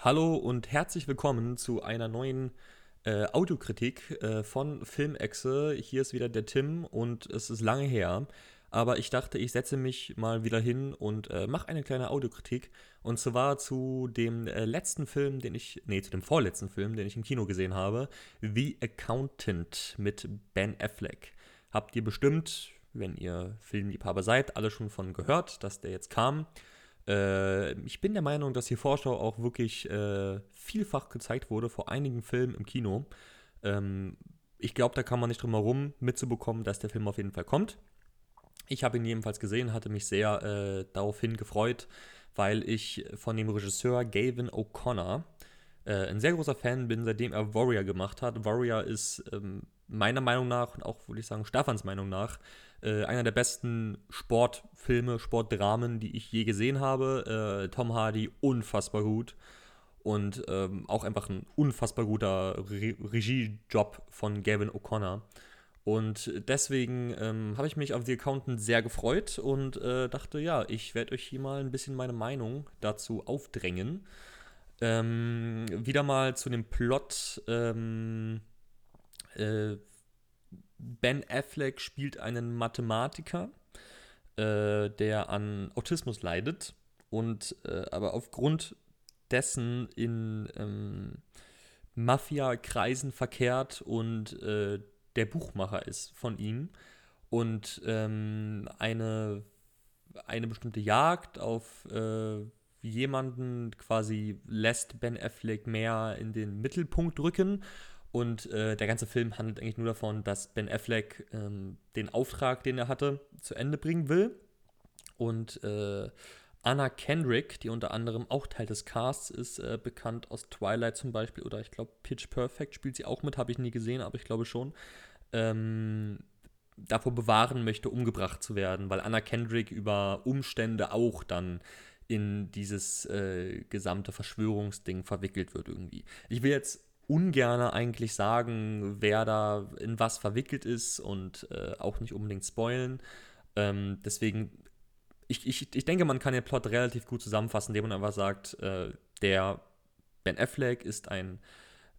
Hallo und herzlich willkommen zu einer neuen äh, Audiokritik äh, von Filmexe. Hier ist wieder der Tim und es ist lange her, aber ich dachte, ich setze mich mal wieder hin und äh, mache eine kleine Audiokritik und zwar zu dem äh, letzten Film, den ich, nee, zu dem vorletzten Film, den ich im Kino gesehen habe, The Accountant mit Ben Affleck. Habt ihr bestimmt, wenn ihr Filmliebhaber seid, alle schon von gehört, dass der jetzt kam. Äh, ich bin der Meinung, dass die Vorschau auch wirklich äh, vielfach gezeigt wurde vor einigen Filmen im Kino. Ähm, ich glaube, da kann man nicht drum herum mitzubekommen, dass der Film auf jeden Fall kommt. Ich habe ihn jedenfalls gesehen, hatte mich sehr äh, daraufhin gefreut, weil ich von dem Regisseur Gavin O'Connor äh, ein sehr großer Fan bin, seitdem er Warrior gemacht hat. Warrior ist ähm, meiner Meinung nach und auch, würde ich sagen, Stefans Meinung nach äh, einer der besten Sportfilme, Sportdramen, die ich je gesehen habe. Äh, Tom Hardy unfassbar gut und ähm, auch einfach ein unfassbar guter Re Regiejob von Gavin O'Connor. Und deswegen ähm, habe ich mich auf The Accountant sehr gefreut und äh, dachte, ja, ich werde euch hier mal ein bisschen meine Meinung dazu aufdrängen. Ähm, wieder mal zu dem Plot. Ähm, äh, Ben Affleck spielt einen Mathematiker, äh, der an Autismus leidet und äh, aber aufgrund dessen in ähm, Mafia-Kreisen verkehrt und äh, der Buchmacher ist von ihm und ähm, eine, eine bestimmte Jagd auf äh, jemanden quasi lässt Ben Affleck mehr in den Mittelpunkt rücken und äh, der ganze Film handelt eigentlich nur davon, dass Ben Affleck ähm, den Auftrag, den er hatte, zu Ende bringen will. Und äh, Anna Kendrick, die unter anderem auch Teil des Casts ist, äh, bekannt aus Twilight zum Beispiel oder ich glaube Pitch Perfect spielt sie auch mit, habe ich nie gesehen, aber ich glaube schon. Ähm, davor bewahren möchte, umgebracht zu werden, weil Anna Kendrick über Umstände auch dann in dieses äh, gesamte Verschwörungsding verwickelt wird irgendwie. Ich will jetzt ungerne eigentlich sagen, wer da in was verwickelt ist und äh, auch nicht unbedingt spoilen. Ähm, deswegen, ich, ich, ich denke, man kann den Plot relativ gut zusammenfassen, indem man einfach sagt, äh, der Ben Affleck ist ein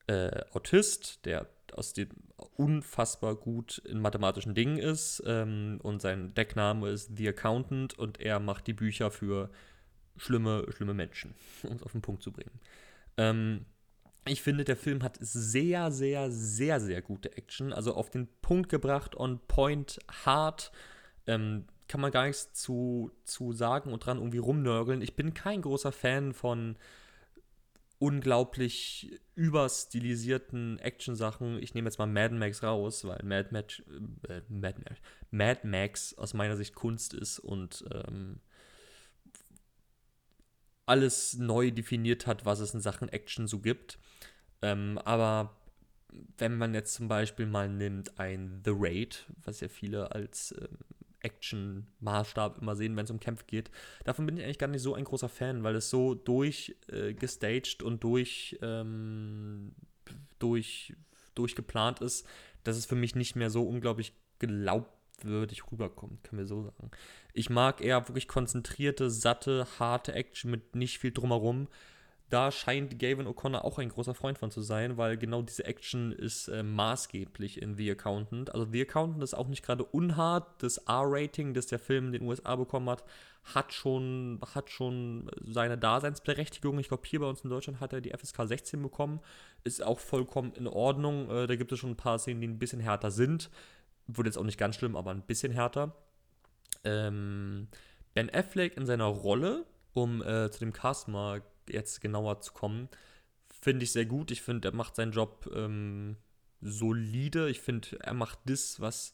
äh, Autist, der aus dem unfassbar gut in mathematischen Dingen ist ähm, und sein Deckname ist The Accountant und er macht die Bücher für schlimme, schlimme Menschen, um es auf den Punkt zu bringen. Ähm, ich finde, der Film hat sehr, sehr, sehr, sehr gute Action. Also auf den Punkt gebracht, on point, hart. Ähm, kann man gar nichts zu, zu sagen und dran irgendwie rumnörgeln. Ich bin kein großer Fan von unglaublich überstilisierten Action-Sachen. Ich nehme jetzt mal Mad Max raus, weil Mad Max, äh, Mad, Mad Max aus meiner Sicht Kunst ist und ähm, alles neu definiert hat, was es in Sachen Action so gibt. Ähm, aber wenn man jetzt zum Beispiel mal nimmt ein The Raid, was ja viele als ähm, Action-Maßstab immer sehen, wenn es um Kämpfe geht, davon bin ich eigentlich gar nicht so ein großer Fan, weil es so durchgestaged äh, und durch, ähm, durch, durchgeplant ist, dass es für mich nicht mehr so unglaublich glaubt würdig rüberkommt, können wir so sagen. Ich mag eher wirklich konzentrierte, satte, harte Action mit nicht viel drumherum. Da scheint Gavin O'Connor auch ein großer Freund von zu sein, weil genau diese Action ist äh, maßgeblich in The Accountant. Also The Accountant ist auch nicht gerade unhart. Das R-Rating, das der Film in den USA bekommen hat, hat schon, hat schon seine Daseinsberechtigung. Ich glaube, hier bei uns in Deutschland hat er die FSK 16 bekommen. Ist auch vollkommen in Ordnung. Äh, da gibt es schon ein paar Szenen, die ein bisschen härter sind. Wurde jetzt auch nicht ganz schlimm, aber ein bisschen härter. Ähm, ben Affleck in seiner Rolle, um äh, zu dem Cast mal jetzt genauer zu kommen, finde ich sehr gut. Ich finde, er macht seinen Job ähm, solide. Ich finde, er macht das, was,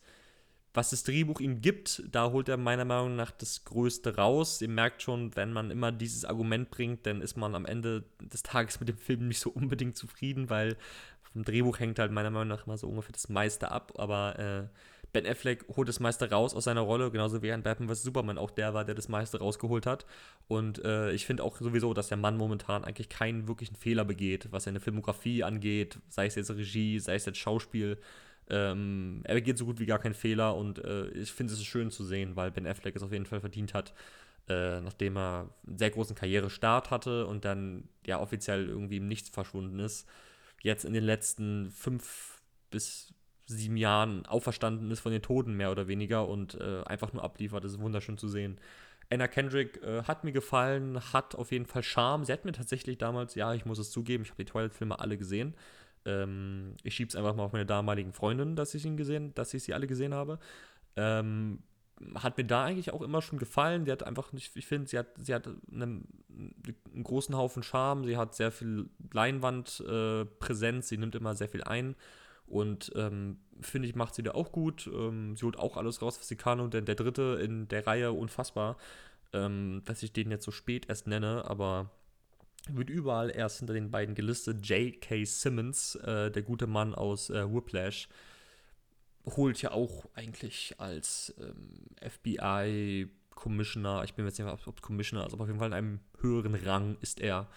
was das Drehbuch ihm gibt. Da holt er meiner Meinung nach das Größte raus. Ihr merkt schon, wenn man immer dieses Argument bringt, dann ist man am Ende des Tages mit dem Film nicht so unbedingt zufrieden, weil vom Drehbuch hängt halt meiner Meinung nach immer so ungefähr das meiste ab, aber äh, Ben Affleck holt das meiste raus aus seiner Rolle, genauso wie ein Batman vs. Superman auch der war, der das meiste rausgeholt hat. Und äh, ich finde auch sowieso, dass der Mann momentan eigentlich keinen wirklichen Fehler begeht, was seine Filmografie angeht, sei es jetzt Regie, sei es jetzt Schauspiel. Ähm, er begeht so gut wie gar keinen Fehler und äh, ich finde es schön zu sehen, weil Ben Affleck es auf jeden Fall verdient hat, äh, nachdem er einen sehr großen Karrierestart hatte und dann ja offiziell irgendwie im Nichts verschwunden ist, jetzt in den letzten fünf bis sieben Jahren auferstanden ist von den Toten mehr oder weniger und äh, einfach nur abliefert. Das ist wunderschön zu sehen. Anna Kendrick äh, hat mir gefallen, hat auf jeden Fall Charme. Sie hat mir tatsächlich damals, ja, ich muss es zugeben, ich habe die Twilight-Filme alle gesehen. Ähm, ich es einfach mal auf meine damaligen Freundin, dass ich ihn gesehen, dass ich sie alle gesehen habe. Ähm, hat mir da eigentlich auch immer schon gefallen. Die hat einfach, ich, ich finde, sie hat, sie hat einen, einen, großen Haufen Charme, sie hat sehr viel Leinwandpräsenz, äh, sie nimmt immer sehr viel ein. Und ähm, finde ich, macht sie da auch gut. Ähm, sie holt auch alles raus, was sie kann. Und dann der dritte in der Reihe unfassbar, ähm, dass ich den jetzt so spät erst nenne, aber wird überall erst hinter den beiden gelistet. J.K. Simmons, äh, der gute Mann aus äh, Whiplash, holt ja auch eigentlich als ähm, FBI-Commissioner, ich bin jetzt nicht mehr, ob Commissioner aber auf jeden Fall in einem höheren Rang ist er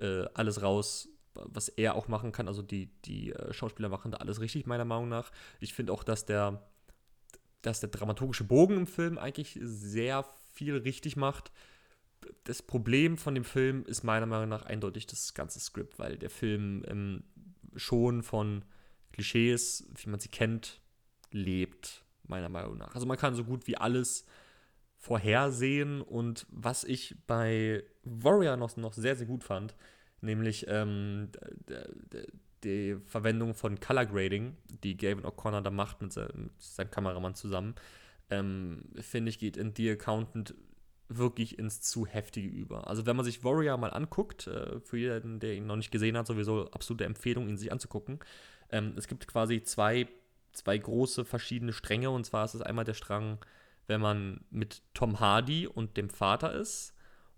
äh, alles raus, was er auch machen kann. Also die, die äh, Schauspieler machen da alles richtig, meiner Meinung nach. Ich finde auch, dass der, dass der dramaturgische Bogen im Film eigentlich sehr viel richtig macht. Das Problem von dem Film ist meiner Meinung nach eindeutig das ganze Skript, weil der Film ähm, schon von Klischees, wie man sie kennt, lebt, meiner Meinung nach. Also man kann so gut wie alles vorhersehen und was ich bei Warrior noch, noch sehr, sehr gut fand, nämlich ähm, die Verwendung von Color Grading, die Gavin O'Connor da macht mit, seinem, mit seinem Kameramann zusammen, ähm, finde ich, geht in The Accountant wirklich ins zu heftige über. Also wenn man sich Warrior mal anguckt, äh, für jeden, der ihn noch nicht gesehen hat, sowieso absolute Empfehlung, ihn sich anzugucken. Ähm, es gibt quasi zwei zwei große verschiedene Stränge. Und zwar ist es einmal der Strang, wenn man mit Tom Hardy und dem Vater ist.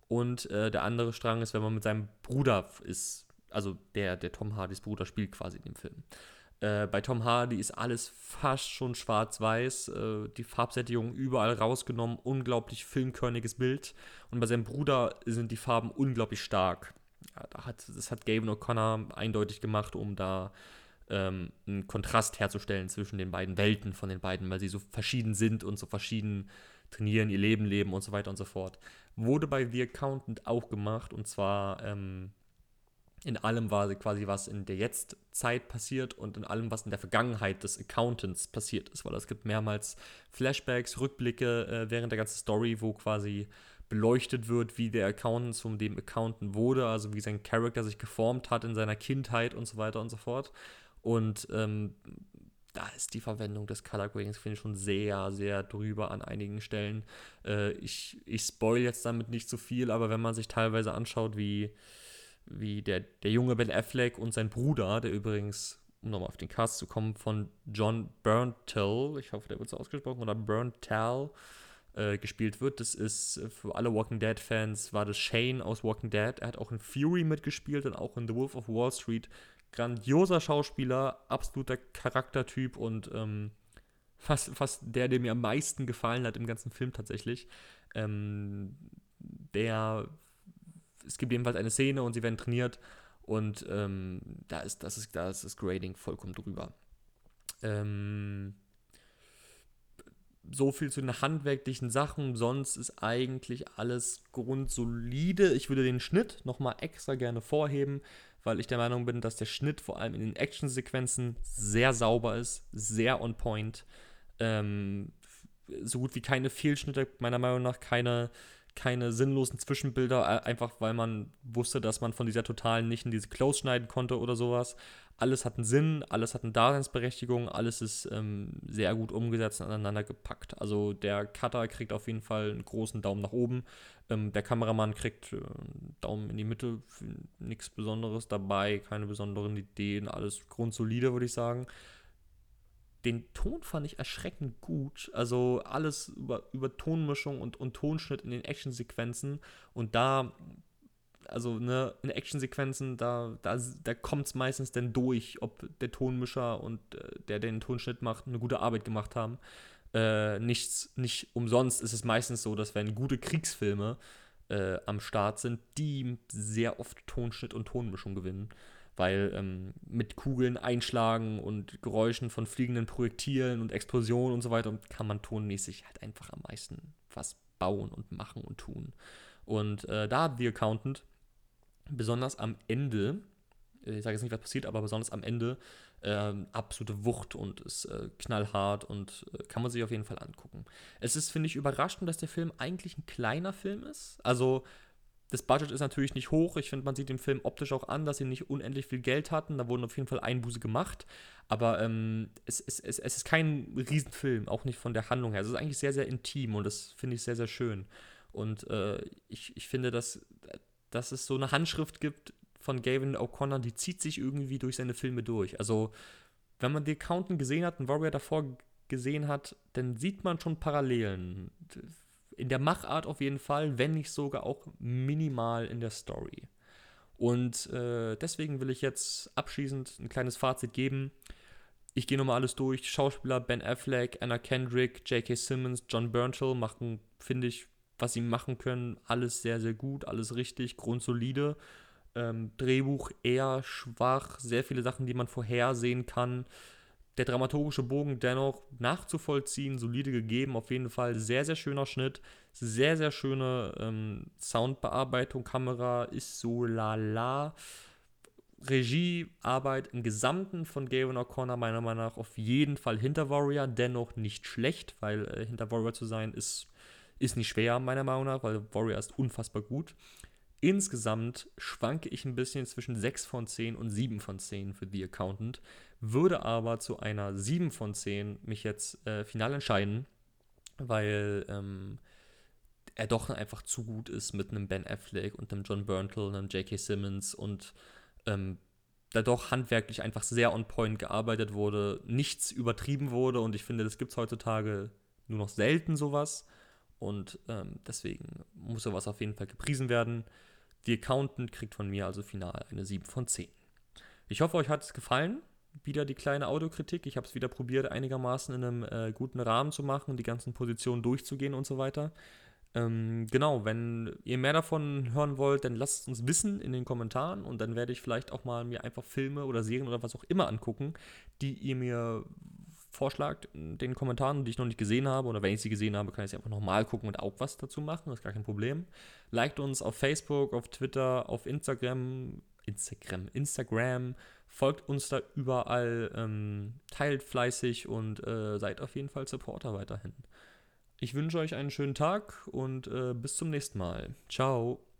Und äh, der andere Strang ist, wenn man mit seinem Bruder ist. Also der, der Tom Hardys Bruder spielt quasi in dem Film. Äh, bei Tom Hardy ist alles fast schon schwarz-weiß, äh, die Farbsättigung überall rausgenommen, unglaublich filmkörniges Bild. Und bei seinem Bruder sind die Farben unglaublich stark. Ja, da hat, das hat Gavin O'Connor eindeutig gemacht, um da ähm, einen Kontrast herzustellen zwischen den beiden Welten von den beiden, weil sie so verschieden sind und so verschieden trainieren, ihr Leben leben und so weiter und so fort. Wurde bei The Accountant auch gemacht und zwar ähm, in allem war quasi was in der Jetztzeit passiert und in allem, was in der Vergangenheit des Accountants passiert ist, weil es gibt mehrmals Flashbacks, Rückblicke äh, während der ganzen Story, wo quasi beleuchtet wird, wie der Accountant zum dem Accountant wurde, also wie sein Charakter sich geformt hat in seiner Kindheit und so weiter und so fort. Und ähm, da ist die Verwendung des Color Gradings, finde ich, schon sehr, sehr drüber an einigen Stellen. Äh, ich, ich spoil jetzt damit nicht so viel, aber wenn man sich teilweise anschaut, wie, wie der, der junge Ben Affleck und sein Bruder, der übrigens, um nochmal auf den Cast zu kommen, von John Burntal, ich hoffe, der wird so ausgesprochen, oder Burntal, äh, gespielt wird. Das ist für alle Walking Dead-Fans, war das Shane aus Walking Dead. Er hat auch in Fury mitgespielt und auch in The Wolf of Wall Street grandioser Schauspieler, absoluter Charaktertyp und ähm, fast, fast der, der mir am meisten gefallen hat im ganzen Film tatsächlich. Ähm, der, es gibt jedenfalls eine Szene und sie werden trainiert und ähm, da, ist, das ist, da ist das Grading vollkommen drüber. Ähm, so viel zu den handwerklichen Sachen. Sonst ist eigentlich alles grundsolide. Ich würde den Schnitt nochmal extra gerne vorheben weil ich der Meinung bin, dass der Schnitt vor allem in den Actionsequenzen sehr sauber ist, sehr on point. Ähm, so gut wie keine Fehlschnitte, meiner Meinung nach, keine, keine sinnlosen Zwischenbilder, einfach weil man wusste, dass man von dieser totalen nicht in diese Close schneiden konnte oder sowas. Alles hat einen Sinn, alles hat eine Daseinsberechtigung, alles ist ähm, sehr gut umgesetzt und aneinander gepackt. Also der Cutter kriegt auf jeden Fall einen großen Daumen nach oben. Ähm, der Kameramann kriegt äh, Daumen in die Mitte, nichts Besonderes dabei, keine besonderen Ideen, alles grundsolide, würde ich sagen. Den Ton fand ich erschreckend gut. Also alles über, über Tonmischung und, und Tonschnitt in den Actionsequenzen. Und da, also ne, in Actionsequenzen, da, da, da kommt es meistens dann durch, ob der Tonmischer und äh, der, der den Tonschnitt macht, eine gute Arbeit gemacht haben äh, nichts, nicht umsonst ist es meistens so, dass wenn gute Kriegsfilme äh, am Start sind, die sehr oft Tonschnitt und Tonmischung gewinnen. Weil ähm, mit Kugeln einschlagen und Geräuschen von fliegenden Projektilen und Explosionen und so weiter kann man tonmäßig halt einfach am meisten was bauen und machen und tun. Und äh, da hat The Accountant besonders am Ende, ich sage jetzt nicht, was passiert, aber besonders am Ende äh, absolute Wucht und ist äh, knallhart und äh, kann man sich auf jeden Fall angucken. Es ist, finde ich, überraschend, dass der Film eigentlich ein kleiner Film ist. Also das Budget ist natürlich nicht hoch. Ich finde, man sieht dem Film optisch auch an, dass sie nicht unendlich viel Geld hatten. Da wurden auf jeden Fall Einbuße gemacht. Aber ähm, es, es, es, es ist kein Riesenfilm, auch nicht von der Handlung her. Es ist eigentlich sehr, sehr intim und das finde ich sehr, sehr schön. Und äh, ich, ich finde, dass, dass es so eine Handschrift gibt von Gavin O'Connor, die zieht sich irgendwie durch seine Filme durch. Also, wenn man The Accountant gesehen hat, einen Warrior davor gesehen hat, dann sieht man schon Parallelen. In der Machart auf jeden Fall, wenn nicht sogar auch minimal in der Story. Und äh, deswegen will ich jetzt abschließend ein kleines Fazit geben. Ich gehe nochmal alles durch. Schauspieler Ben Affleck, Anna Kendrick, J.K. Simmons, John Bernthal machen, finde ich, was sie machen können, alles sehr, sehr gut, alles richtig, grundsolide. Ähm, Drehbuch eher schwach, sehr viele Sachen, die man vorhersehen kann. Der dramaturgische Bogen dennoch nachzuvollziehen, solide gegeben, auf jeden Fall sehr, sehr schöner Schnitt, sehr, sehr schöne ähm, Soundbearbeitung, Kamera ist so lala. Regiearbeit im Gesamten von Gavin O'Connor meiner Meinung nach auf jeden Fall hinter Warrior, dennoch nicht schlecht, weil äh, hinter Warrior zu sein ist ist nicht schwer, meiner Meinung nach, weil Warrior ist unfassbar gut. Insgesamt schwanke ich ein bisschen zwischen 6 von 10 und 7 von 10 für The Accountant, würde aber zu einer 7 von 10 mich jetzt äh, final entscheiden, weil ähm, er doch einfach zu gut ist mit einem Ben Affleck und einem John Berntal, einem J.K. Simmons und ähm, da doch handwerklich einfach sehr on point gearbeitet wurde, nichts übertrieben wurde und ich finde, das gibt es heutzutage nur noch selten sowas. Und ähm, deswegen muss sowas auf jeden Fall gepriesen werden. Die Accountant kriegt von mir also final eine 7 von 10. Ich hoffe, euch hat es gefallen. Wieder die kleine Audiokritik. Ich habe es wieder probiert, einigermaßen in einem äh, guten Rahmen zu machen, die ganzen Positionen durchzugehen und so weiter. Ähm, genau, wenn ihr mehr davon hören wollt, dann lasst es uns wissen in den Kommentaren und dann werde ich vielleicht auch mal mir einfach Filme oder Serien oder was auch immer angucken, die ihr mir vorschlagt in den Kommentaren, die ich noch nicht gesehen habe. Oder wenn ich sie gesehen habe, kann ich sie einfach nochmal gucken und auch was dazu machen. Das ist gar kein Problem. Liked uns auf Facebook, auf Twitter, auf Instagram. Instagram, Instagram. Folgt uns da überall. Ähm, teilt fleißig und äh, seid auf jeden Fall Supporter weiterhin. Ich wünsche euch einen schönen Tag und äh, bis zum nächsten Mal. Ciao.